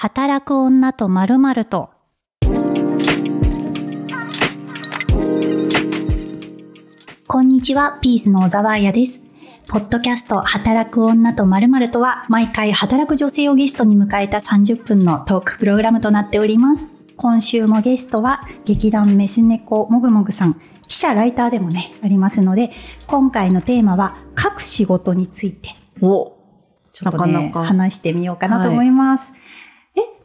働く女とまるまると。こんにちは、ピースの小沢彩です。ポッドキャスト働く女とまるまるとは、毎回働く女性をゲストに迎えた30分のトークプログラムとなっております。今週もゲストは、劇団メス猫もぐもぐさん、記者ライターでもね、ありますので、今回のテーマは、書く仕事について、おちょっとね、なかなか話してみようかなと思います。え、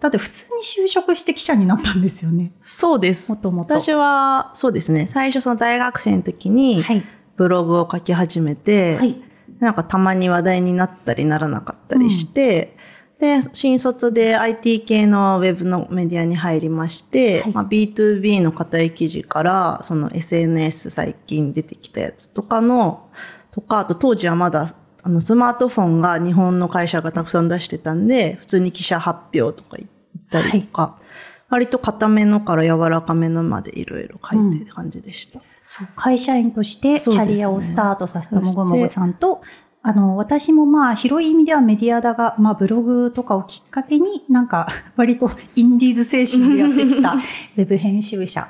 だって普通に就職して記者になったんですよね。そうですも。ともと。私は、そうですね。最初その大学生の時に、はい。ブログを書き始めて、はい。なんかたまに話題になったりならなかったりして、で、新卒で IT 系のウェブのメディアに入りまして、はいまあ、B2B の硬い記事から、その SNS 最近出てきたやつとかの、とか、あと当時はまだ、あの、スマートフォンが日本の会社がたくさん出してたんで、普通に記者発表とか言ったりとか、割と硬めのから柔らかめのまでいろいろ書いてる感じでした。そう会社員としてキャリアをスタートさせたもごもごさんと、あの、私もまあ、広い意味ではメディアだが、まあ、ブログとかをきっかけに、なんか、割とインディーズ精神でやってきた ウェブ編集者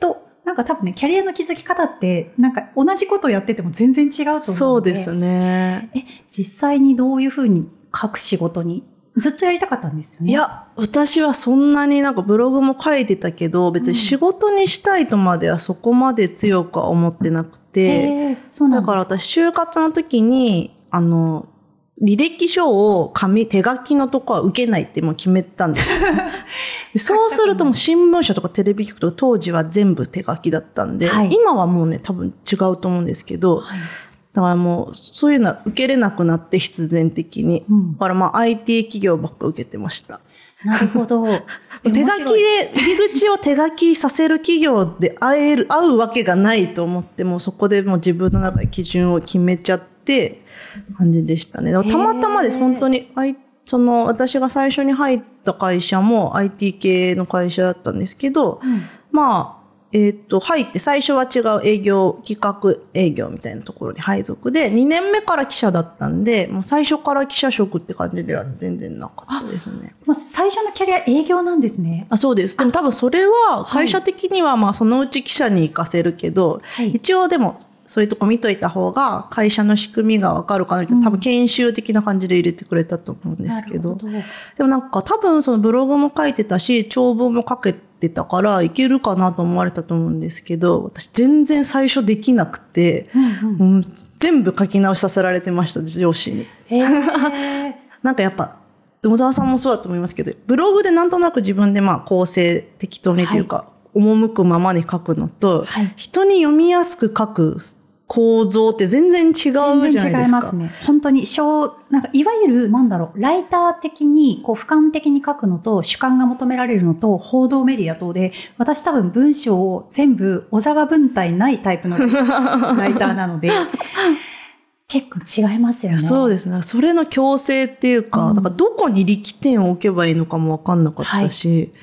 と、なんか多分ね、キャリアの築き方って、なんか同じことやってても全然違うと思うので。そうですね。え、実際にどういうふうに書く仕事に、ずっとやりたかったんですよね。い、や、私はそんなになんかブログも書いてたけど、別に仕事にしたいとまではそこまで強くは思ってなくて、うなんだから私就活の時に、あの、履歴書を紙、手書きのとこは受けないってもう決めたんですよ。でそうするともう新聞社とかテレビ局とか当時は全部手書きだったんで、はい今はもうね多分違うと思うんですけど、はいだからもうそういうのは受けれなくなって必然的に。うんだからまあ IT 企業ばっか受けてました。なるほど。手書きで、入り口を手書きさせる企業で会える、会うわけがないと思って、もうそこでもう自分の中で基準を決めちゃって、感じでしたね。たまたまです、本当に。その、私が最初に入った会社も IT 系の会社だったんですけど、うんまあ、えっ、と、入って最初は違う営業、企画営業みたいなところに配属で、2年目から記者だったんで、もう最初から記者職って感じでは全然なかったですね。もう最初のキャリア営業なんですね。あそうです。でも多分それは会社的にはまあそのうち記者に行かせるけど、はい一応でもそういうとこ見といた方が会社の仕組みがわかるかなって、うん多分研修的な感じで入れてくれたと思うんですけど。どでもなんか多分そのブログも書いてたし、長文も書けてたからいけるかなと思われたと思うんですけど、私全然最初できなくて、うんうん。全部書き直しさせられてました、上司に。なんかやっぱ、小沢さんもそうだと思いますけど、ブログでなんとなく自分でまあ構成適当にというか、赴くままに書くのと、はい。人に読みやすく書く構造って全然違うじゃないですか。違いますね。本当に小、なんかいわゆるなんだろう、ライター的にこう俯瞰的に書くのと主観が求められるのと報道メディア等で、私多分文章を全部小沢文体ないタイプの ライターなので、結構違いますよね。そうですね。それの強制っていうか、うんだからどこに力点を置けばいいのかもわかんなかったし、なんか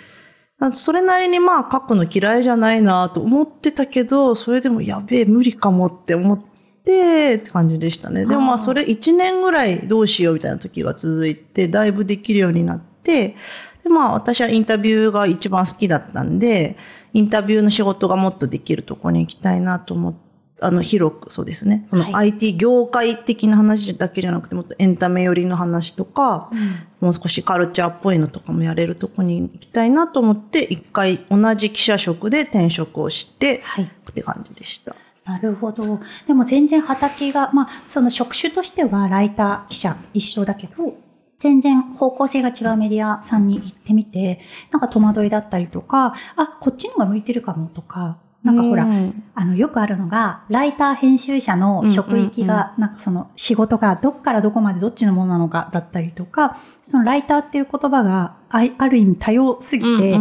それなりにまあ書くの嫌いじゃないなと思ってたけど、それでもやべえ無理かもって思ってって感じでしたね。でもまあそれ1年ぐらいどうしようみたいな時が続いて、だいぶできるようになって、でまあ私はインタビューが一番好きだったんで、インタビューの仕事がもっとできるところに行きたいなと思って、あの、広く、そうですね。そのはい IT 業界的な話だけじゃなくて、もっとエンタメ寄りの話とか、うんもう少しカルチャーっぽいのとかもやれるとこに行きたいなと思って、一回同じ記者職で転職をして、はい。って感じでした。なるほど。でも全然畑が、まあ、その職種としてはライター、記者一緒だけど、全然方向性が違うメディアさんに行ってみて、なんか戸惑いだったりとか、あ、こっちのが向いてるかもとか、なんかほら、うん。あの、よくあるのが、ライター編集者の職域が、なんかその仕事がどっからどこまでどっちのものなのかだったりとか、そのライターっていう言葉があある意味多様すぎて、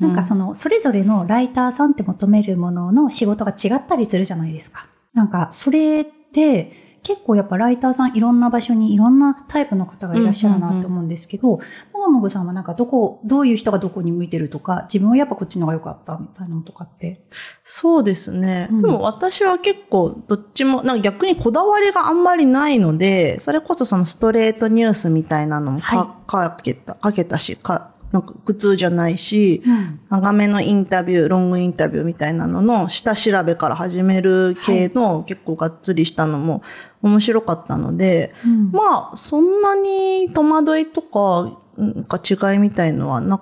なんかその、それぞれのライターさんって求めるものの仕事が違ったりするじゃないですか。なんか、それって、結構やっぱライターさんいろんな場所にいろんなタイプの方がいらっしゃるなって思うんですけど、もぐもぐさんはなんかどこ、どういう人がどこに向いてるとか、自分はやっぱこっちの方が良かったみたいなのとかって？そうですね。うんでも私は結構どっちも、なんか逆にこだわりがあんまりないので、それこそそのストレートニュースみたいなのもか、は書けた、書けたし、かなんか苦痛じゃないし、うん長めのインタビュー、ロングインタビューみたいなのの下調べから始める系の結構がっつりしたのも面白かったので、うんまあそんなに戸惑いとかなんか違いみたいのはな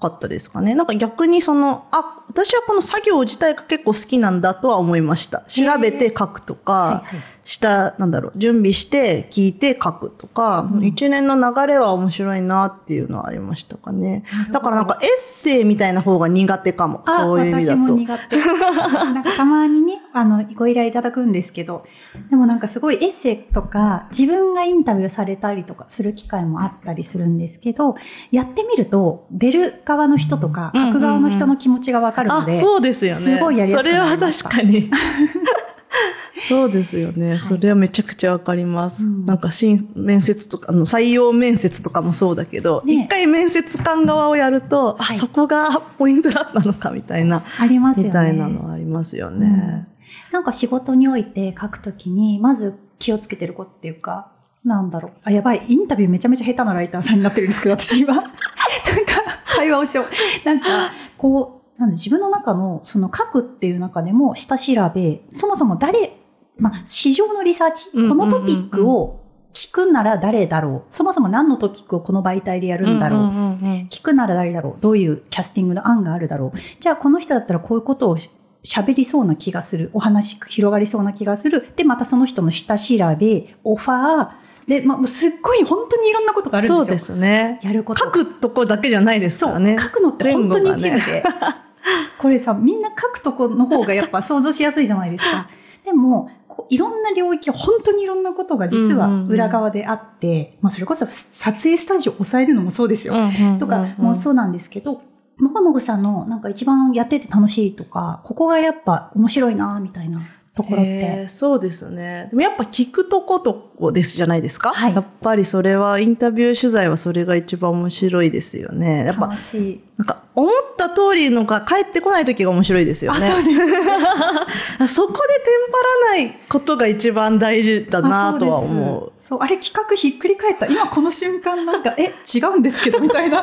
かったですかね。なんか逆にその、あ、私はこの作業自体が結構好きなんだとは思いました。調べて書くとか、した、なんだろう、準備して聞いて書くとか、うん一年の流れは面白いなっていうのはありましたかね。だからなんかエッセイみたいな方が苦手かも。あそういう意味だと。私も苦手。なんかたまにね、あの、ご依頼いただくんですけど、でもなんかすごいエッセイとか、自分がインタビューされたりとかする機会もあったりするんですけど、やってみると、出る側の人とか、うん書く側の人の気持ちがわかるのあ、で、そうですよね。すごいやりやすくそれはなりました確かに。そうですよね。それはめちゃくちゃわかります。うんなんか新面接とか、あの採用面接とかもそうだけど、一、ね回面接官側をやると、はいあ、そこがポイントだったのかみたいな、ありますよね。みたいなのはありますよね。なんか仕事において書くときに、まず気をつけてることっていうか、なんだろう。あ、やばい。インタビューめちゃめちゃ下手なライターさんになってるんですけど、私今。なんか、会話をしよう。なんか、こう、なんで自分の中の、その書くっていう中でも、下調べ、そもそも誰、まあ、市場のリサーチ、このトピックを聞くなら誰だろう。そもそも何のトピックをこの媒体でやるんだろう。聞くなら誰だろう。どういうキャスティングの案があるだろう。じゃあこの人だったらこういうことをし喋りそうな気がする。お話広がりそうな気がする。でまたその人の下調べオファーで、まあ、すっごい本当にいろんなことがあるんそうですよ。ですね。やること。書くとこだけじゃないですそうからね。書くのって本当に一部で、これさみんな書くとこの方がやっぱ想像しやすいじゃないですか。でもこういろんな領域本当にいろんなことが実は裏側であって、まあ、それこそ撮影スタジオを抑えるのもそうですよ、うんうんうんとかもそうなんですけど、もこもこさんのなんか一番やってて楽しいとか、ここがやっぱ面白いなみたいなところっへて。ーそうですね。でもやっぱ聞くとことこですじゃないですか？はいやっぱりそれはインタビュー取材はそれが一番面白いですよね。やっぱ。なんか思った通りのが返ってこない時が面白いですよね。あ、そ。そこでテンパらないことが一番大事だなとは思う。あそうあれ企画ひっくり返った。今この瞬間なんか、え、違うんですけど、みたいな。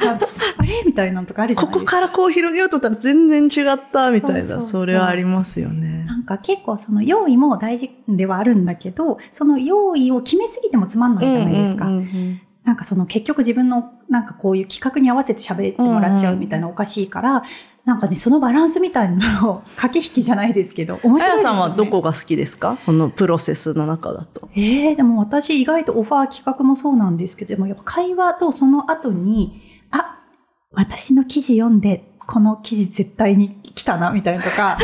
なんか、あれ？みたいなのとかあるじゃこないですか。こからこう広げようと思ったら全然違ったみたいな、それはありますよね。か結構その用意も大事ではあるんだけど、その用意を決めすぎてもつまんないじゃないですか。うんうんうんなんかその結局自分のなんかこういう企画に合わせて喋ってもらっちゃうみたいなおかしいから、なんかね、そのバランスみたいなのを駆け引きじゃないですけど、面白いですよね。さんはどこが好きですか？そのプロセスの中だと。えー、でも私意外とオファー企画もそうなんですけど、でもやっぱ会話とその後に、あ、私の記事読んで、この記事絶対に来たな、みたいなとか、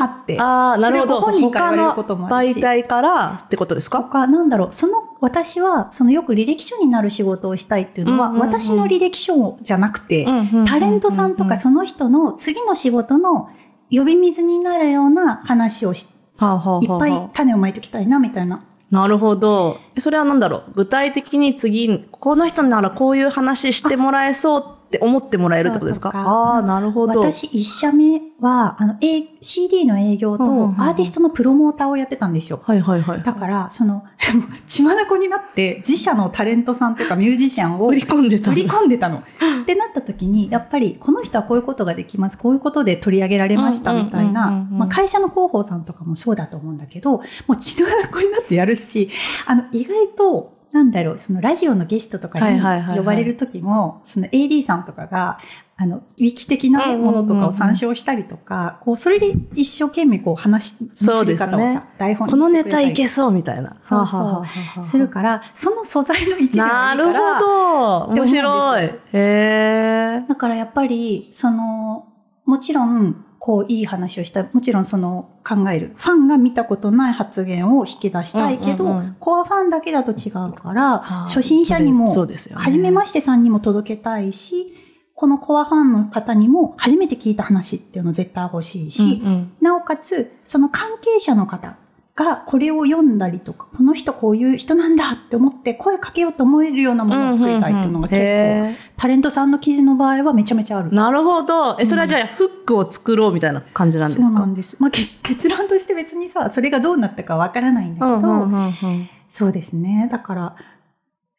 あって。ああ、なるほど。他の媒体からってことですとか？か、なんだろう、その、私は、そのよく履歴書になる仕事をしたいっていうのは、うんうんうん私の履歴書じゃなくて、タタレントさんとかその人の次の仕事の呼び水になるような話をしはあはあはあいっぱい種をまいておきたいな、みたいな。なるほど。えそれは何だろう具体的に次、この人ならこういう話してもらえそうって思ってもらえるってことですか？ああー、なるほど。私一社目は、あの、A、CD の営業とアーティストのプロモーターをやってたんですよ。はいはいはい。だから、その、血眼になって自社のタレントさんとかミュージシャンを売り込んでた売り込んでたの。ってなった時に、やっぱりこの人はこういうことができます、こういうことで取り上げられましたみたいなまあ会社の広報さんとかもそうだと思うんだけど、もう血の眼になってやるし、あの、意外と、なんだろう、そのラジオのゲストとかに呼ばれる時も、その AD さんとかが、あの、ウィキ的なものとかを参照したりとか、こう、それで一生懸命こう話のそうですねさ、台本にこのネタいけそうみたいな。そうそうするから、その素材の一部がないるほど。面白い。へえ。だからやっぱり、その、もちろん、こう、いい話をしたい。もちろん、その、考える。ファンが見たことない発言を引き出したいけど、うんうんうんコアファンだけだと違うから、初心者にも。初めましてさんにも届けたいし、このコアファンの方にも初めて聞いた話っていうの絶対欲しいし、うんうんなおかつ、その関係者の方がこれを読んだりとか、この人こういう人なんだって思って声かけようと思えるようなものを作りたいっていうのが結構、へタレントさんの記事の場合はめちゃめちゃあるー。なるほど。え、それはじゃあ、フックを作ろうみたいな感じなんですか？そうなんです。まあ、け結論として別にさ、それがどうなったかわからないんだけど、うんうんうんうんそうですね。だから、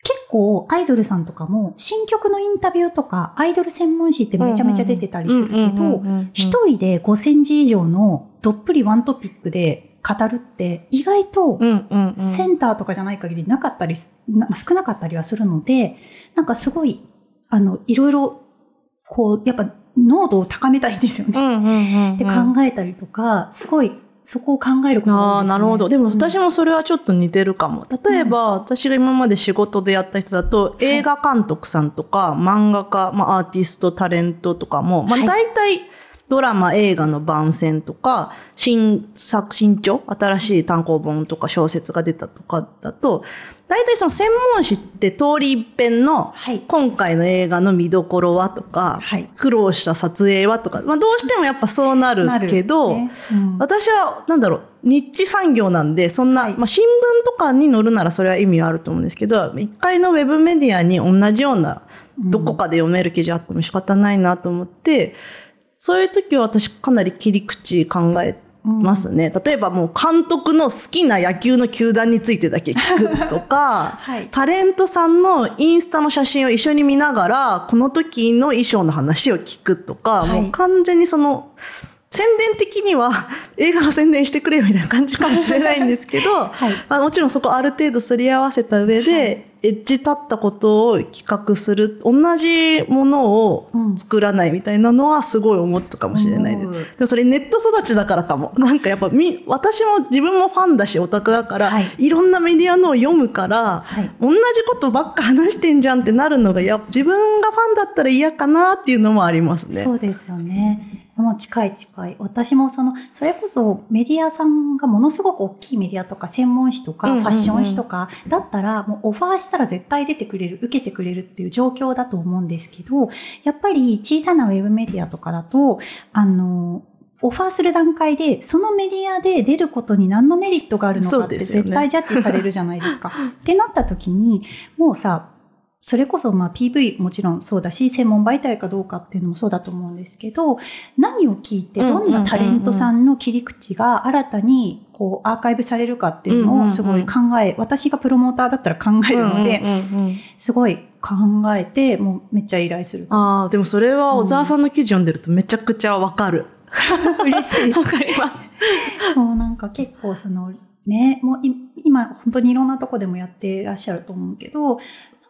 結構アイドルさんとかも新曲のインタビューとかアイドル専門誌ってめちゃめちゃ出てたりするけど、一人で5000字以上のどっぷりワントピックで語るって意外とセンターとかじゃない限りなかったり、少なかったりはするので、なんかすごい、あの、いろいろ、こう、やっぱ濃度を高めたいんですよね。って考えたりとか、すごいそこを考えることが、ね、あなるほど。でも私もそれはちょっと似てるかも。例えば、私が今まで仕事でやった人だと、映画監督さんとか、漫画家、まあ、アーティスト、タレントとかも、まあ、大体、ドラマ、映画の番宣とか、新作、新潮？新しい単行本とか小説が出たとかだと、大体その専門誌って通り一遍の、今回の映画の見どころはとか、はい、苦労した撮影はとか、まあどうしてもやっぱそうなるけど、ね。うん、私はなんだろう、日地産業なんで、そんな、はい、まあ新聞とかに載るならそれは意味はあると思うんですけど、一回のウェブメディアに同じような、どこかで読める記事アップも仕方ないなと思って、そういう時は私かなり切り口考えて、ますね、うん、例えばもう監督の好きな野球の球団についてだけ聞くとか、はい、タレントさんのインスタの写真を一緒に見ながらこの時の衣装の話を聞くとか、はい、もう完全にその宣伝的には 映画の宣伝してくれみたいな感じかもしれないんですけど、はい、まあ、もちろんそこある程度すり合わせた上で、エッジ立ったことを企画する同じものを作らないみたいなのはすごい思ってたかもしれないです、うん、でもそれネット育ちだからかも。なんかやっぱみ私も自分もファンだしオタクだから、はい、いろんなメディアのを読むから、はい、同じことばっか話してんじゃんってなるのがや自分がファンだったら嫌かなっていうのもありますねそうですよねもう近い近い。私もその、それこそメディアさんがものすごく大きいメディアとか専門誌とかファッション誌とかだったらもうオファーしたら絶対出てくれる、受けてくれるっていう状況だと思うんですけど、やっぱり小さなウェブメディアとかだと、あの、オファーする段階で、そのメディアで出ることに何のメリットがあるのかって絶対ジャッジされるじゃないですか。ってなった時に、もうさ、それこそまあ PV もちろんそうだし、専門媒体かどうかっていうのもそうだと思うんですけど、何を聞いてどんなタレントさんの切り口が新たにこうアーカイブされるかっていうのをすごい考え、私がプロモーターだったら考えるので、すごい考えて、もうめっちゃ依頼する。ああ、でもそれは小沢さんの記事読んでるとめちゃくちゃわかる。嬉しい。わかります。もうなんか結構その、ね、もう今本当にいろんなとこでもやってらっしゃると思うけど、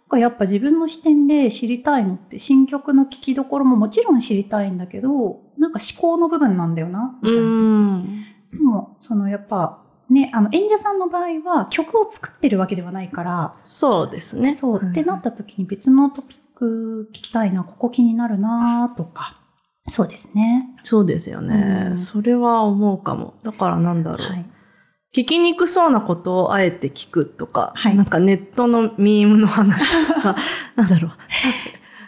かやっぱ自分の視点で知りたいのって新曲の聴きどころももちろん知りたいんだけど、なんか思考の部分なんだよな、みたいな。でも、そのやっぱ、ね、あの演者さんの場合は曲を作ってるわけではないから、そうですね。そう。ってなった時に別のトピック聞きたいな、ここ気になるなとか。そうですね。そうですよね。うん、それは思うかも。だからなんだろう。はい聞きにくそうなことをあえて聞くとか、はい、なんかネットのミームの話とか、なんだろう。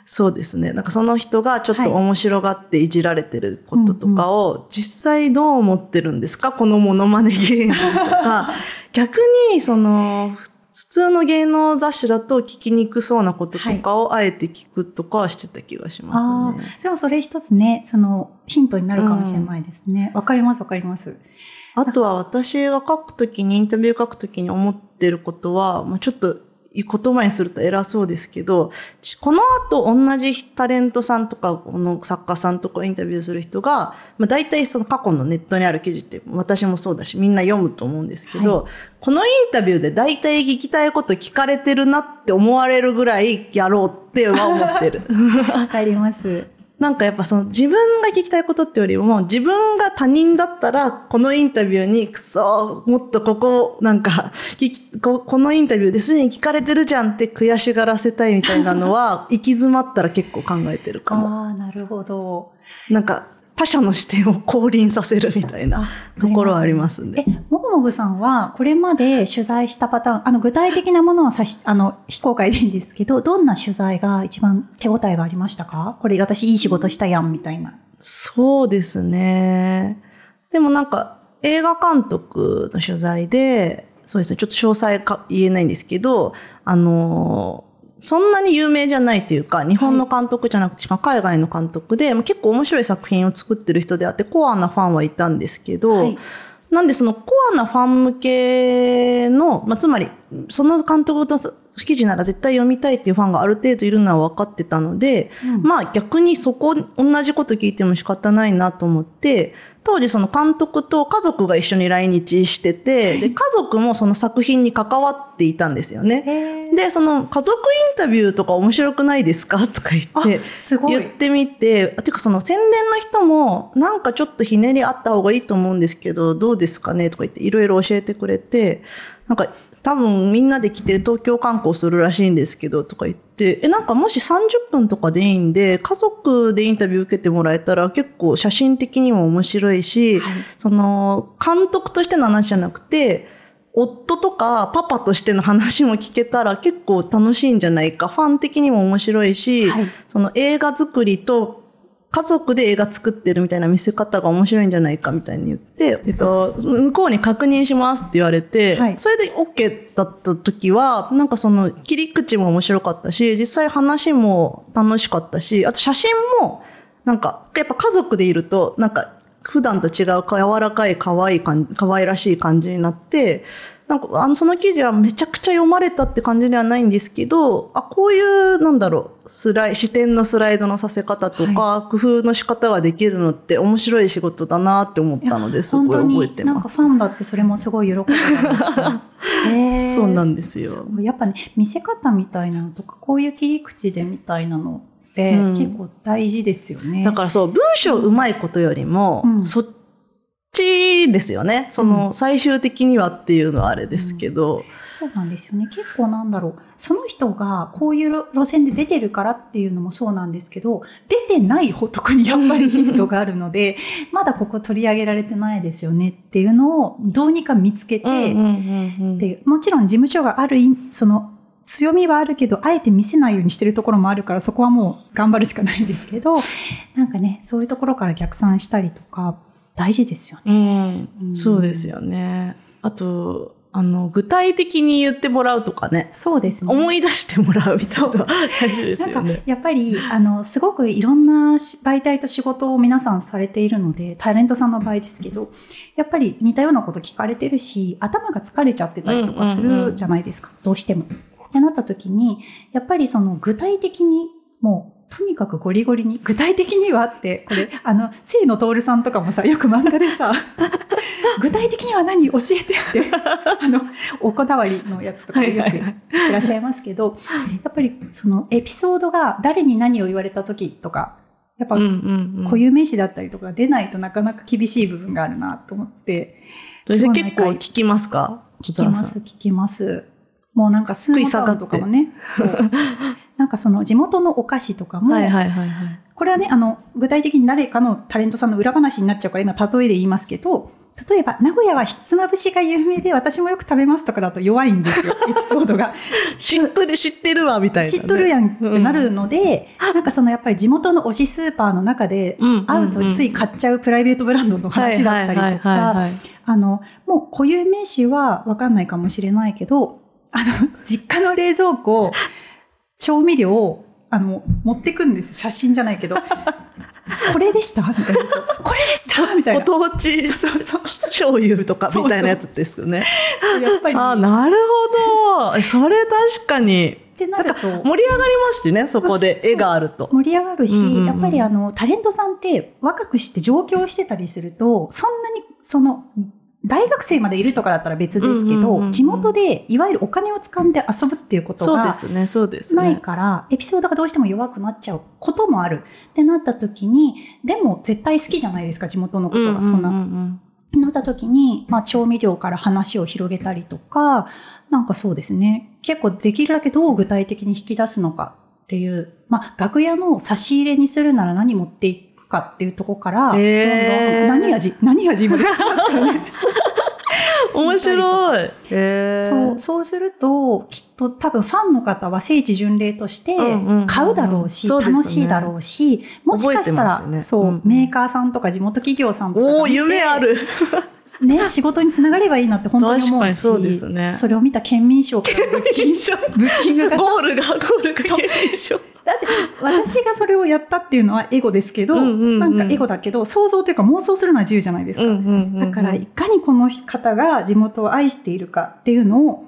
そうですね。なんかその人がちょっと面白がっていじられてることとかを、実際どう思ってるんですか？このモノマネ芸人とか、逆にその、普通の芸能雑誌だと聞きにくそうなこととかをあえて聞くとかはしてた気がしますね。はい、でもそれ一つね、そのヒントになるかもしれないですね。わ、うん、かりますわかります。あとは私が書くときに、インタビュー書くときに思ってることは、まあ、ちょっと言葉にすると偉そうですけど、この後同じタレントさんとか、この作家さんとかインタビューする人が、まあ、大体その過去のネットにある記事って私もそうだし、みんな読むと思うんですけど、はい、このインタビューで大体聞きたいこと聞かれてるなって思われるぐらいやろうっては思ってる。わかります。なんかやっぱその自分が聞きたいことってよりも自分が他人だったらこのインタビューにくそもっとここなんか ここのインタビューですでに聞かれてるじゃんって悔しがらせたいみたいなのは行き詰まったら結構考えてるかも。ああなるほど。なんか他者の視点を降臨させるみたいなところはありますんで。え、もぐもぐさんはこれまで取材したパターン、あの具体的なものはさし、あの、非公開でいいんですけど、どんな取材が一番手応えがありましたか？これ私いい仕事したやんみたいな。そうですね。でもなんか映画監督の取材で、そうですね、ちょっと詳細か言えないんですけど、あのそんなに有名じゃないというか、日本の監督じゃなくて、海外の監督で、結構面白い作品を作ってる人であって、コアなファンはいたんですけど、はい、なんでそのコアなファン向けの、まあ、つまり、その監督と記事なら絶対読みたいっていうファンがある程度いるのは分かってたので、うん。まあ逆にそこ同じこと聞いても仕方ないなと思って当時その監督と家族が一緒に来日しててで家族もその作品に関わっていたんですよね。でその家族インタビューとか面白くないですかとか言あって言ってみてていうかその宣伝の人もなんかちょっとひねりあった方がいいと思うんですけどどうですかねとか言っていろいろ教えてくれてなんか多分みんなで来て東京観光するらしいんですけどとか言ってえなんかもし30分とかでいいんで家族でインタビュー受けてもらえたら結構写真的にも面白いし、はい。その監督としての話じゃなくて夫とかパパとしての話も聞けたら結構楽しいんじゃないか。ファン的にも面白いし、はい。その映画作りと家族で映画作ってるみたいな見せ方が面白いんじゃないかみたいに言って、えっと、向こうに確認しますって言われて、はい。それで OK だった時はなんかその切り口も面白かったし実際話も楽しかったしあと写真もなんかやっぱ家族でいるとなんか普段と違う柔らかい可愛い感じ可愛らしい感じになってなんかあのその記事はめちゃくちゃ読まれたって感じではないんですけどあこういうなんだろうスライ視点のスライドのさせ方とか、工夫の仕方ができるのって面白い仕事だなって思ったのですごい覚えてまになんかファンだってそれもすごい喜んでたんですよ。へーす。そうなんですよ。やっぱね見せ方みたいなのとかこういう切り口でみたいなのってうん。結構大事ですよね。だからそう文章うまいことよりも、うん。そっちですよね。その最終的にはっていうのはあれですけど、そうなんですよね。結構なんだろう。その人がこういう路路線で出てるからっていうのもそうなんですけど出てない方特にやっぱりヒントがあるので まだここ取り上げられてないですよねっていうのをどうにか見つけて、でもちろん事務所があるその強みはあるけどあえて見せないようにしてるところもあるからそこはもう頑張るしかないんですけど なんかねそういうところから逆算したりとか大事ですよね。うんうんそうですよね。あと、あの、具体的に言ってもらうとかね、そうですね思い出してもらうみたいな大事ですなんかよね。やっぱりあのすごくいろんなし媒体と仕事を皆さんされているのでタレントさんの場合ですけどやっぱり似たようなこと聞かれてるし頭が疲れちゃってたりとかすうんうんうんるじゃないですか、どうしても。ってなった時にやっぱりその具体的にもうとにかくゴリゴリに具体的にはってこれ あの清野徹さんとかもさよく漫画でさ 具体的には何教えてって あのおこだわりのやつとかよくはいはいはい。いらっしゃいますけどやっぱりそのエピソードが誰に何を言われた時とかやっぱ固有名詞だったりとか出ないとなかなか厳しい部分があるなと思ってそれ結構聞きますか？聞きます聞きますもうなんかスーパーとかもねそう なんかその地元のお菓子とかも、はいはいはいはい。これはねあの具体的に誰かのタレントさんの裏話になっちゃうから今例えで言いますけど例えば名古屋はひつまぶしが有名で私もよく食べますとかだと弱いんですよ エピソードが。知ってる、知ってるわ、みたいな、ね。知っとるやんってなるので、なんかそのやっぱり地元の推しスーパーの中でうん。会うとつい買っちゃうプライベートブランドの話だったりとか、あの、もう固有名詞はわかんないかもしれないけど、あの、実家の冷蔵庫、調味料を、あの、持ってくんです写真じゃないけど。これでした？みたいな。これでした？みたいな。ご当地醤油とかみたいなやつですよね。やっぱり。あ、なるほど。それ確かに。ってなると。盛り上がりますしね、そこで絵があると。盛り上がるし、うんうんうんやっぱりあのタレントさんって若くして上京してたりするとそんなにその大学生までいるとかだったら別ですけど、うんうんうんうん地元でいわゆるお金を掴んで遊ぶっていうことがすね、そうですないね。から、エピソードがどうしても弱くなっちゃうこともあるってなった時にでも絶対好きじゃないですか地元のことがそんな。うううんなった時に、まあ、調味料から話を広げたりとか、なんかそうですね。結構できるだけどう具体的に引き出すのかっていう、まあ、楽屋の差し入れにするなら何持っていくかっていうところから、どんどん何味何味まで聞きますからね。面白い。へー。そう、そうすると、きっと多分ファンの方は聖地巡礼としてうんうんうん買うだろうし、そうですね。楽しいだろうし、もしかしたら、ね。そう、うんメーカーさんとか地元企業さんとかがお夢ある。ね、仕事につながればいいなって本当に思うし、そうですね。それを見た県民賞からブッキングがゴールが、ゴールがそう。経験賞。だって私がそれをやったっていうのはエゴですけど、うんうんうんなんかエゴだけど想像というか妄想するのは自由じゃないですか、だからいかにこの方が地元を愛しているかっていうのを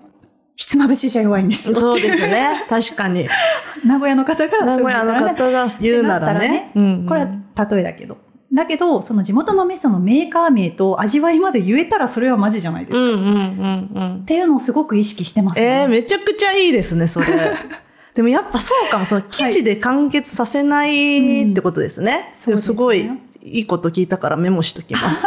ひつまぶしじゃ弱いんですよ。そうですね。確かに。名古屋の方が名古屋の方が言うならね。うんうん、これは例えだけど。だけど、その地元の味噌のメーカー名と味わいまで言えたらそれはマジじゃないですか。うんうんうんうん、っていうのをすごく意識してますね。えー、めちゃくちゃいいですね、それ。でもやっぱそうかも、その記事で完結させないってことですね。はいうん、すごいいいこと聞いたからメモしときます。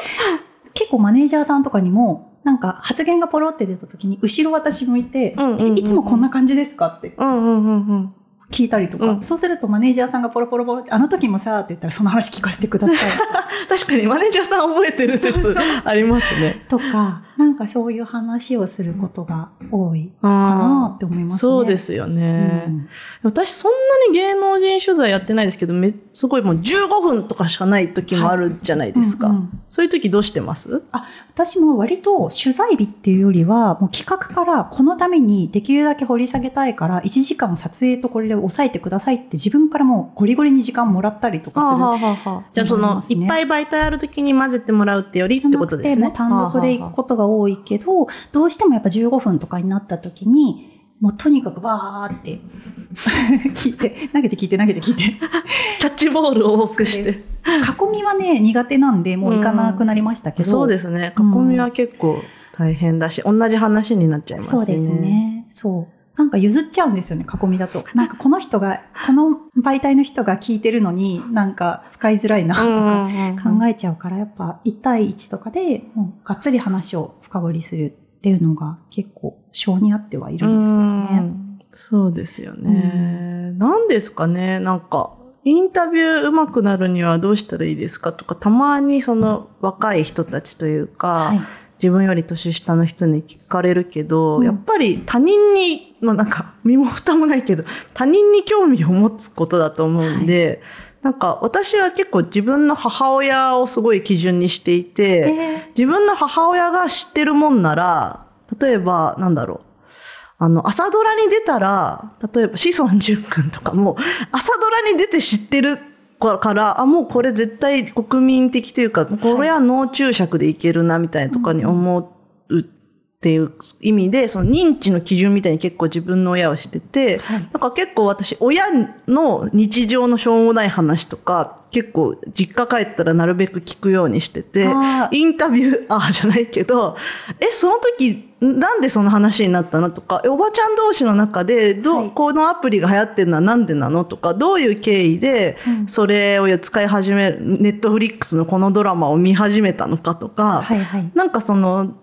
結構マネージャーさんとかにも、なんか発言がポロって出た時に、後ろ私向いて、うんうんうんうん、いつもこんな感じですかって。うんうんうんうん聞いたりとか、うん、そうするとマネージャーさんがポロポロポロあの時もさ、って言ったらその話聞かせてください。確かにマネージャーさん覚えてる説ありますね。とか、なんかそういう話をすることが多いかなって思いますね。そうですよね、うん、私そんなに芸能人取材やってないですけど、めすごいもう15分とかしかない時もあるじゃないですか。はいうんうん、そういう時どうしてます？あ私も割と取材日っていうよりは、もう企画からこのためにできるだけ掘り下げたいから、1時間撮影とこれで抑えてくださいって自分からもうゴリゴリに時間もらったりとかする。はあはあ、じゃあその、いっぱい媒体ある時に混ぜてもらうってよりってことですね。単独で行くことが多いけど、どうしてもやっぱ15分とかになった時に、もうとにかくバーって 聞いて、投げて聞いて投げて聞いて。キャッチボールを多くして。囲みはね、苦手なんで、もう行かなくなりましたけど。うん、そうですね。囲みは結構大変だし、うん、同じ話になっちゃいますね。そうですね。そう。なんか譲っちゃうんですよね、囲みだと。なんかこの人が、この媒体の人が聞いてるのになんか使いづらいなとか考えちゃうから、やっぱ1対1とかでもうがっつり話を深掘りするっていうのが結構性に合ってはいるんですけどね。そうですよね。何ですかね、なんか。インタビュー上手くなるにはどうしたらいいですかとか、たまにその若い人たちというか、はい自分より年下の人に聞かれるけど、うん、やっぱり他人に、まあなんか身も蓋もないけど、他人に興味を持つことだと思うんで、はい、なんか私は結構自分の母親をすごい基準にしていて、えー、自分の母親が知ってるもんなら、例えばなんだろう。あの、朝ドラに出たら、例えば、志尊淳君とかも、朝ドラに出て知ってるから、あ、もうこれ絶対国民的というか、これは脳注釈でいけるな、みたいなとかに思うっていう意味で、その認知の基準みたいに結構自分の親をしてて、はい、なんか結構私、親の日常のしょうもない話とか、結構実家帰ったらなるべく聞くようにしてて、インタビュー、ああじゃないけど、え、その時、なんでその話になったのとか、おばちゃん同士の中で、ど、はい、このアプリが流行ってるのはなんでなのとか、どういう経緯で、それを使い始める、ネットフリックスのこのドラマを見始めたのかとか、はいはい、なんかその、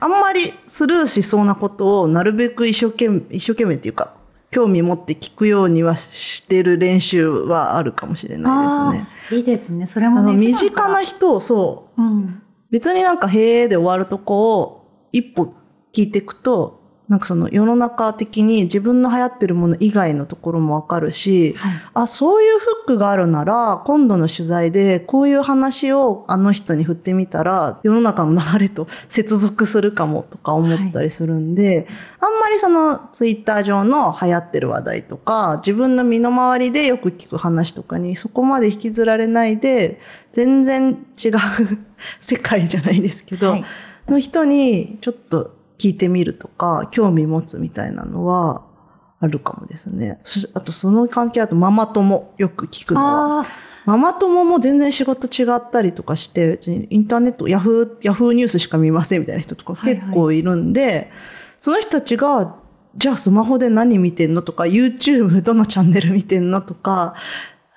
あんまりスルーしそうなことをなるべく一生懸命、一生懸命っていうか、興味持って聞くようにはしてる練習はあるかもしれないですね。いいですね。それも、ね、身近な人をそう、うん、別になんかへえで終わるとこを一歩聞いていくと、なんかその世の中的に自分の流行ってるもの以外のところもわかるし、はい、あ、そういうフックがあるなら、今度の取材でこういう話をあの人に振ってみたら、世の中の流れと 接続するかもとか思ったりするんで、はい、あんまりそのツイッター上の流行ってる話題とか、自分の身の回りでよく聞く話とかにそこまで引きずられないで、全然違う 世界じゃないですけど、はい、の人にちょっと聞いてみるとか、興味持つみたいなのはあるかもですね。あとその関係だとママ友よく聞くのは。ママ友も全然仕事違ったりとかして、別にインターネット、ヤフー、ヤフーニュースしか見ませんみたいな人とか結構いるんで、はいはい、その人たちが、じゃあスマホで何見てんのとか、YouTube どのチャンネル見てんのとか、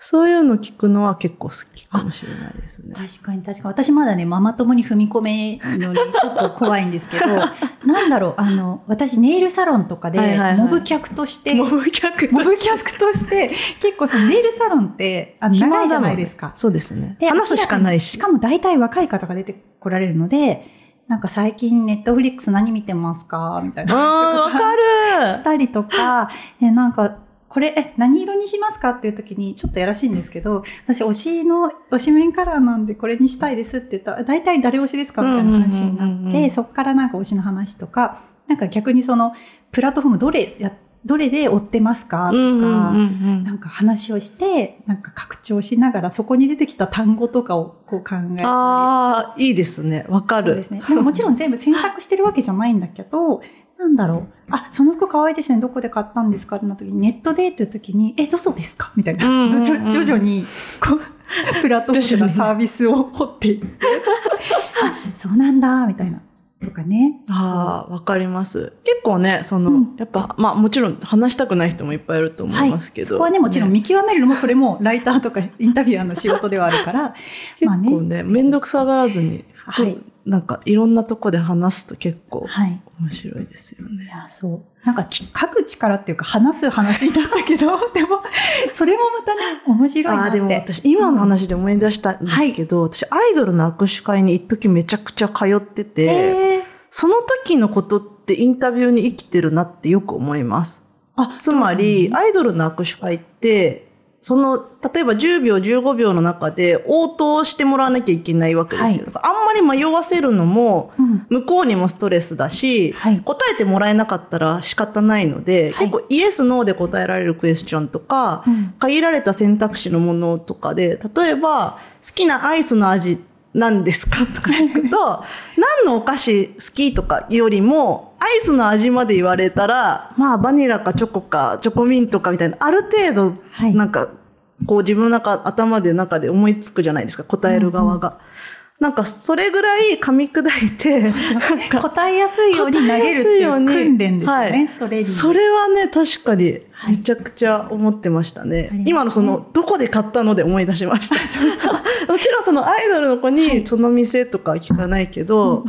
そういうの聞くのは結構好きかもしれないですね。確かに確かに。私まだね、ママ友に踏み込めのにちょっと怖いんですけど、なんだろう、あの、私ネイルサロンとかで、モブ客として、モブ客モブ客として、結構そのネイルサロンって、あの、長いじゃないですか。そうですね。話すしかないし。しかも大体若い方が出てこられるので、なんか最近ネットフリックス何見てますか？みたいな話とかしたりとか、え、なんかこれ、え、何色にしますか？っていう時に、ちょっとやらしいんですけど、私、推しの、推し面カラーなんでこれにしたいですって言ったら、大体誰推しですか？みたいな話になって、そこからなんか推しの話とか、なんか逆にその、プラットフォームどれや、どれで追ってますかとか、なんか話をして、なんか拡張しながら、そこに出てきた単語とかをこう考えああ、いいですね。わかる。そうですね。もちろん全部詮索してるわけじゃないんだけど、なんだろう。あ、その服可愛いですね。どこで買ったんですか？ってなった時に、ネットでっていう時に、え、ゾゾですか？みたいな。うんうんうん 徐徐々に、こう、プラットフォームなサービスを掘って あ、そうなんだ、みたいな。とかね。ああ、わかります。結構ね、その、うんやっぱ、まあもちろん話したくない人もいっぱいいると思いますけど。そこはね、もちろん見極めるのも、それもライターとかインタビュアーの仕事ではあるから、まあ結構ね、めんどくさがらずに、はいなんかいろんなとこで話すと結構はい。面白いですよいね。や、そう。なんかき書く力っていうか話す話になったけど、でも、それもまたね、面白いなああ、って。でも私今の話で思い出したんですけど、私アイドルの握手会に一時めちゃくちゃ通ってて、えーその時のことってインタビューに生きてるなってよく思います。あ、つまり、アイドルの握手会って、その、例えば10秒、15秒の中で応答してもらわなきゃいけないわけですよ。だからあんまり迷わせるのも、うん向こうにもストレスだし、はい。答えてもらえなかったら仕方ないので、はい結構イエス、ノーで答えられるクエスチョンとか、うん限られた選択肢のものとかで、例えば、好きなアイスの味なんですか？とか聞くと、何のお菓子好きとかよりも、アイスの味まで言われたら、まあ、バニラかチョコか、チョコミントかみたいな、ある程度、はい。なんか、こう自分の中、頭で中で思いつくじゃないですか、答える側が。なんか、それぐらい噛み砕いて、答えやすいように投げるっていう訓練ですよね、トレーニング。それはね、確かにはいめちゃくちゃ思ってましたね。ありますね今のその、どこで買ったので思い出しました。もちろんそのアイドルの子にその店とか聞かないけど、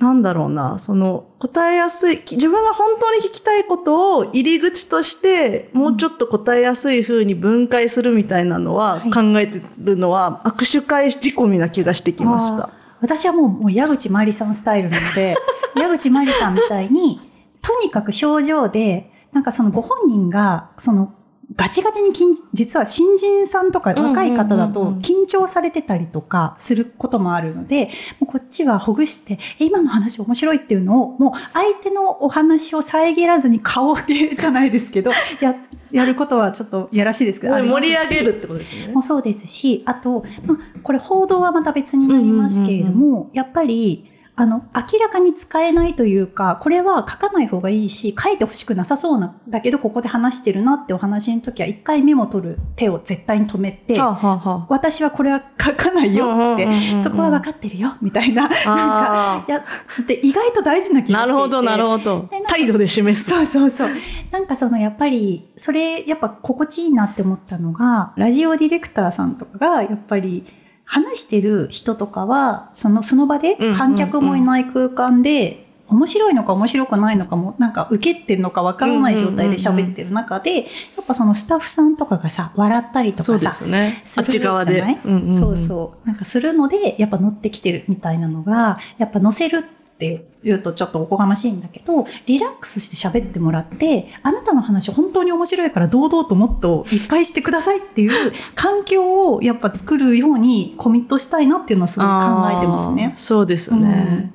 なんだろうな、その答えやすい、自分が本当に聞きたいことを入り口として、もうちょっと答えやすい風に分解するみたいなのははい考えてるのは、握手会仕込みな気がしてきました。私はもうもう矢口まりさんスタイルなので、矢口まりさんみたいに、とにかく表情で、なんかそのご本人が、その、ガチガチに緊実は新人さんとか若い方だと緊張されてたりとかすることもあるので、もうこっちはほぐして、え今の話面白いっていうのを、もう相手のお話を遮らずに顔でじゃないですけど、や、やることはちょっとやらしいですけど、盛り上げるってことですね。も。そうですし、あと、まあ、これ報道はまた別になりますけれども、やっぱり、あの、明らかに使えないというか、これは書かない方がいいし、書いてほしくなさそうな、だけどここで話してるなってお話の時は、一回メモ取る手を絶対に止めて、はあはあはあ私はこれは書かないよって、そこは分かってるよ、みたいな、なんか、やつって意外と大事な気がしていて。なるほど、なるほど態度で示す。そうそうそう。なんかそのやっぱり、それやっぱ心地いいなって思ったのが、ラジオディレクターさんとかがやっぱり話してる人とかは、そのその場で観客もいない空間で、面白いのか面白くないのかも、なんか受けてんのかわからない状態で喋ってる中で、やっぱそのスタッフさんとかがさ、笑ったりとそうでかさ、すね。あっするち側でじゃない？うんうんうんそうそう。なんかするので、やっぱ乗ってきてるみたいなのが、やっぱ乗せるって言うとちょっとおこがましいんだけど、リラックスして喋ってもらって、あなたの話本当に面白いから堂々ともっといっぱいしてくださいっていう環境をやっぱ作るようにコミットしたいなっていうのはすごい考えてますね。そうですね。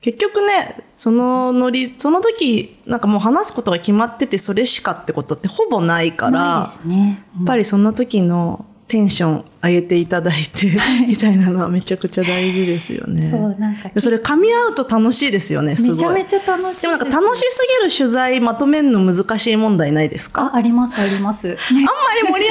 結局ね、そのノリ、その時、なんかもう話すことが決まっててそれしかってことってほぼないから、ないですね。やっぱりその時のテンション上げていただいて、みたいなのはめちゃくちゃ大事ですよね。そう、なんか、でそれ噛み合うと楽しいですよね、すごい。めちゃめちゃ楽しいです。でもなんか楽しすぎる取材まとめるの難しい問題ないですか？あ、あります、あります。ね あんまり盛り上がら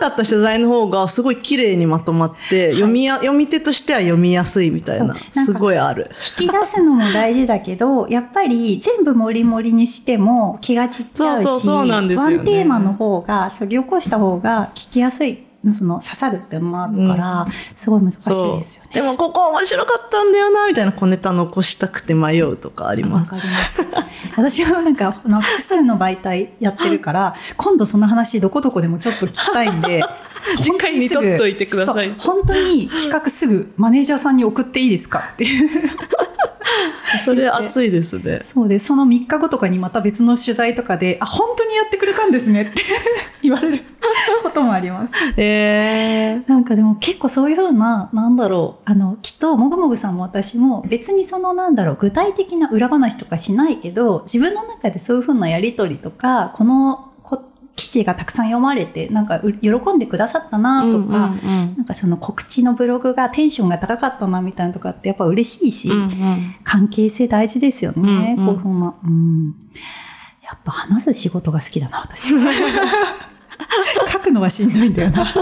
なかった取材の方がすごい綺麗にまとまって、読みや、読み手としては読みやすいみたいな、なすごいある。引き出すのも大事だけど、やっぱり全部もりもりにしても気が散っちゃうし、そうそうそうなんですよねワンテーマの方が、そぎ起こした方が聞きやすい、その刺さるっていうのもあるから、すごい難しいですよね。でもここ面白かったんだよな、みたいな小ネタ残したくて迷うとかありわます。かります。私はなんか、あの複数の媒体やってるから、今度その話どこどこでもちょっと聞きたいんで、次回に取っといてください本当に企画すぐマネージャーさんに送っていいですかっていう。それ熱いですね。そうで、その3日後とかにまた別の取材とかで、あ、本当にやってくれたんですねって 言われることもあります。えー、なんかでも結構そういうふうな、なんだろう、あの、きっともぐもぐさんも私も別にそのなんだろう、具体的な裏話とかしないけど、自分の中でそういうふうなやりとりとか、このこ記事がたくさん読まれて、なんかう喜んでくださったなとか、うんうんうんなんかその告知のブログがテンションが高かったなみたいなとかってやっぱ嬉しいし、うんうん関係性大事ですよね、うんうんこういうふうな。うん。やっぱ話す仕事が好きだな、私は。書くのはしんどいんだよな。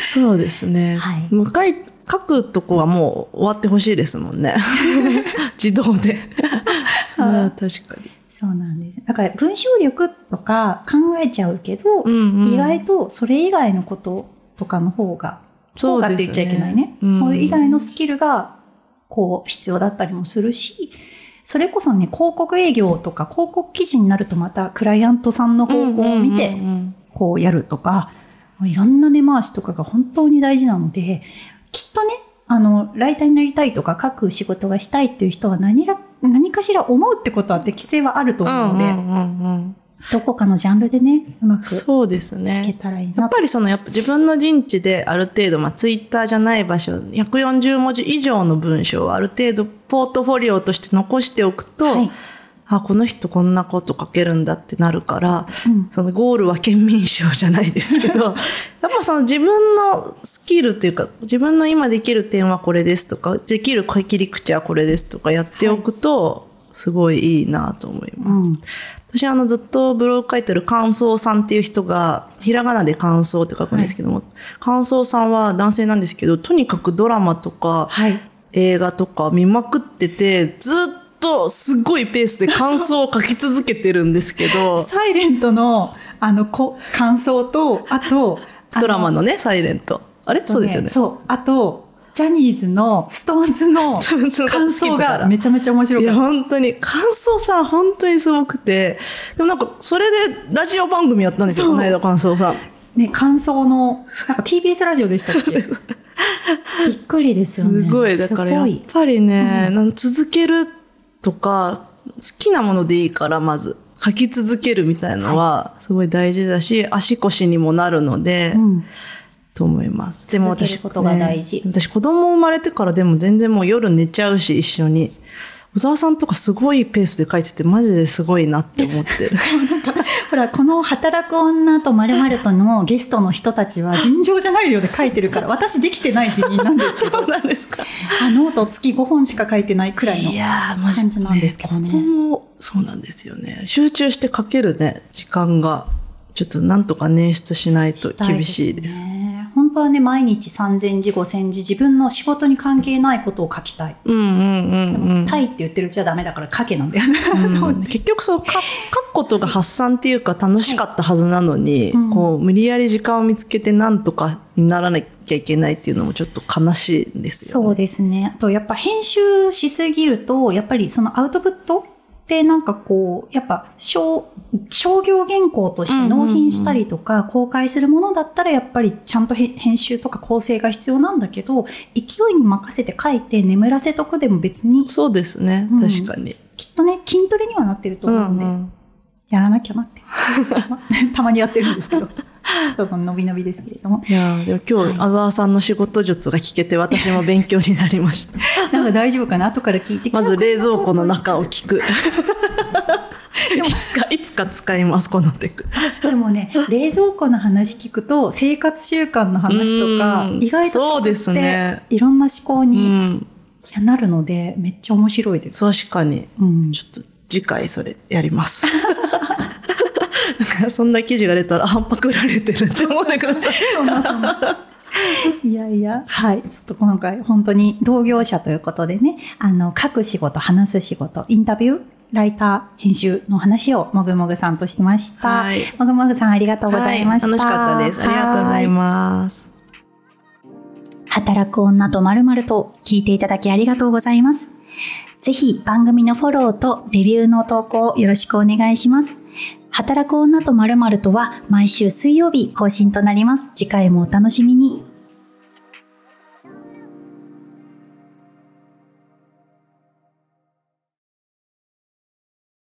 そうですね。はい向かい、書くとこはもう終わってほしいですもんね。自動で。それは確かに。そうなんです。だから文章力とか考えちゃうけど、うんうん意外とそれ以外のこととかの方が、そうですね方がって言っちゃいけないね。うんそれ以外のスキルが、こう、必要だったりもするし、それこそね、広告営業とか広告記事になるとまたクライアントさんの方向を見て、こうやるとか、もういろんな根回しとかが本当に大事なので、きっとね、あの、ライターになりたいとか書く仕事がしたいっていう人は何ら、何かしら思うってことは適性はあると思うので、うんうんうんうんどこかのジャンルでね、うまくいそうですけね。たらいいなと。やっぱりそのやっぱ自分の陣地である程度、まあ、ツイッターじゃない場所、140文字以上の文章をある程度ポートフォリオとして残しておくと、はいあ、この人こんなこと書けるんだってなるから、うんそのゴールは県民賞じゃないですけど、やっぱその自分のスキルというか、自分の今できる点はこれですとか、できる切り口はこれですとかやっておくと、すごいいいなと思います。うん。私あのずっとブログ書いてる感想さんっていう人が、ひらがなで感想って書くんですけども、感想さんは男性なんですけど、とにかくドラマとかはい。映画とか見まくってて、ずっとすごいペースで感想を書き続けてるんですけど、サイレントの、あの、こ感想と、あと、あドラマのね、サイレント。あれ？そうですよね。そう。あと、ジャニーズの ストーンズの感想がめちゃめちゃ面白いや、かった。本当に、感想さん本当にすごくて、でもなんか、それでラジオ番組やったんですよ、この間感想さん。ね、感想の、なんか TBS ラジオでしたっけ？びっくりですよね。すごい、だからやっぱりね、なん続けるとか、好きなものでいいから、まず。書き続けるみたいのは、すごい大事だし、足腰にもなるので、うん。と思います。でも私、続けることが大事ね私子供生まれてからでも全然もう夜寝ちゃうし、一緒に。小沢さんとかすごいペースで書いてて、マジですごいなって思ってる。ほら、この働く女と〇〇とのゲストの人たちは尋常じゃない量で書いてるから、私できてない辞任なんですけど、そうなんですか。あノート月5本しか書いてないくらいのいやー、マジ感じなんですけどね。子供そうなんですよね。集中して書けるね、時間が、ちょっとなんとか捻出しないと厳しいです。ね。本当はね、毎日3000字、5000字、自分の仕事に関係ないことを書きたい。うんうんうんうん。タイって言ってるうちはダメだから書けなんだよね。うん 結局そう、か書くことが発散っていうか楽しかったはずなのに、うんこう、無理やり時間を見つけてなんとかにならなきゃいけないっていうのもちょっと悲しいんですよ、ね。そうですね。あと、やっぱ編集しすぎると、やっぱりそのアウトプットってなんかこう、やっぱ商商業原稿として納品したりとか、公開するものだったらやっぱりちゃんとへ編集とか構成が必要なんだけど、勢いに任せて書いて眠らせとくでも別に、そうですね。うん確かに。きっとね、筋トレにはなってるとう思うんんで、うん。やらなきゃなって。たまにやってるんですけど、ちょっと伸び伸びですけれども。いやーでも今日、阿川さんの仕事術が聞けて私も勉強になりました。なんか大丈夫かな？後から聞いてまず冷蔵庫の中を聞く。いつか、いつか使います、このテク。でもね、冷蔵庫の話聞くと、生活習慣の話とかう、ん意外とそうですねいろんな思考うにん。なるので、めっちゃ面白いです。確かに。うん。ちょっと次回それやります。そんな記事が出たら、あ、パクられてるって思ってください。そんなそんな。いやいや、はい。ちょっと今回本当に同業者ということでね、あの、書く仕事、話す仕事、インタビュー、ライター、編集の話をもぐもぐさんとしました。はいもぐもぐさんありがとうございました。はい楽しかったです。ありがとうございます。働く女と〇〇と聞いていただきありがとうございます。ぜひ番組のフォローとレビューの投稿よろしくお願いします。働く女と〇〇とは毎週水曜日更新となります。次回もお楽しみに。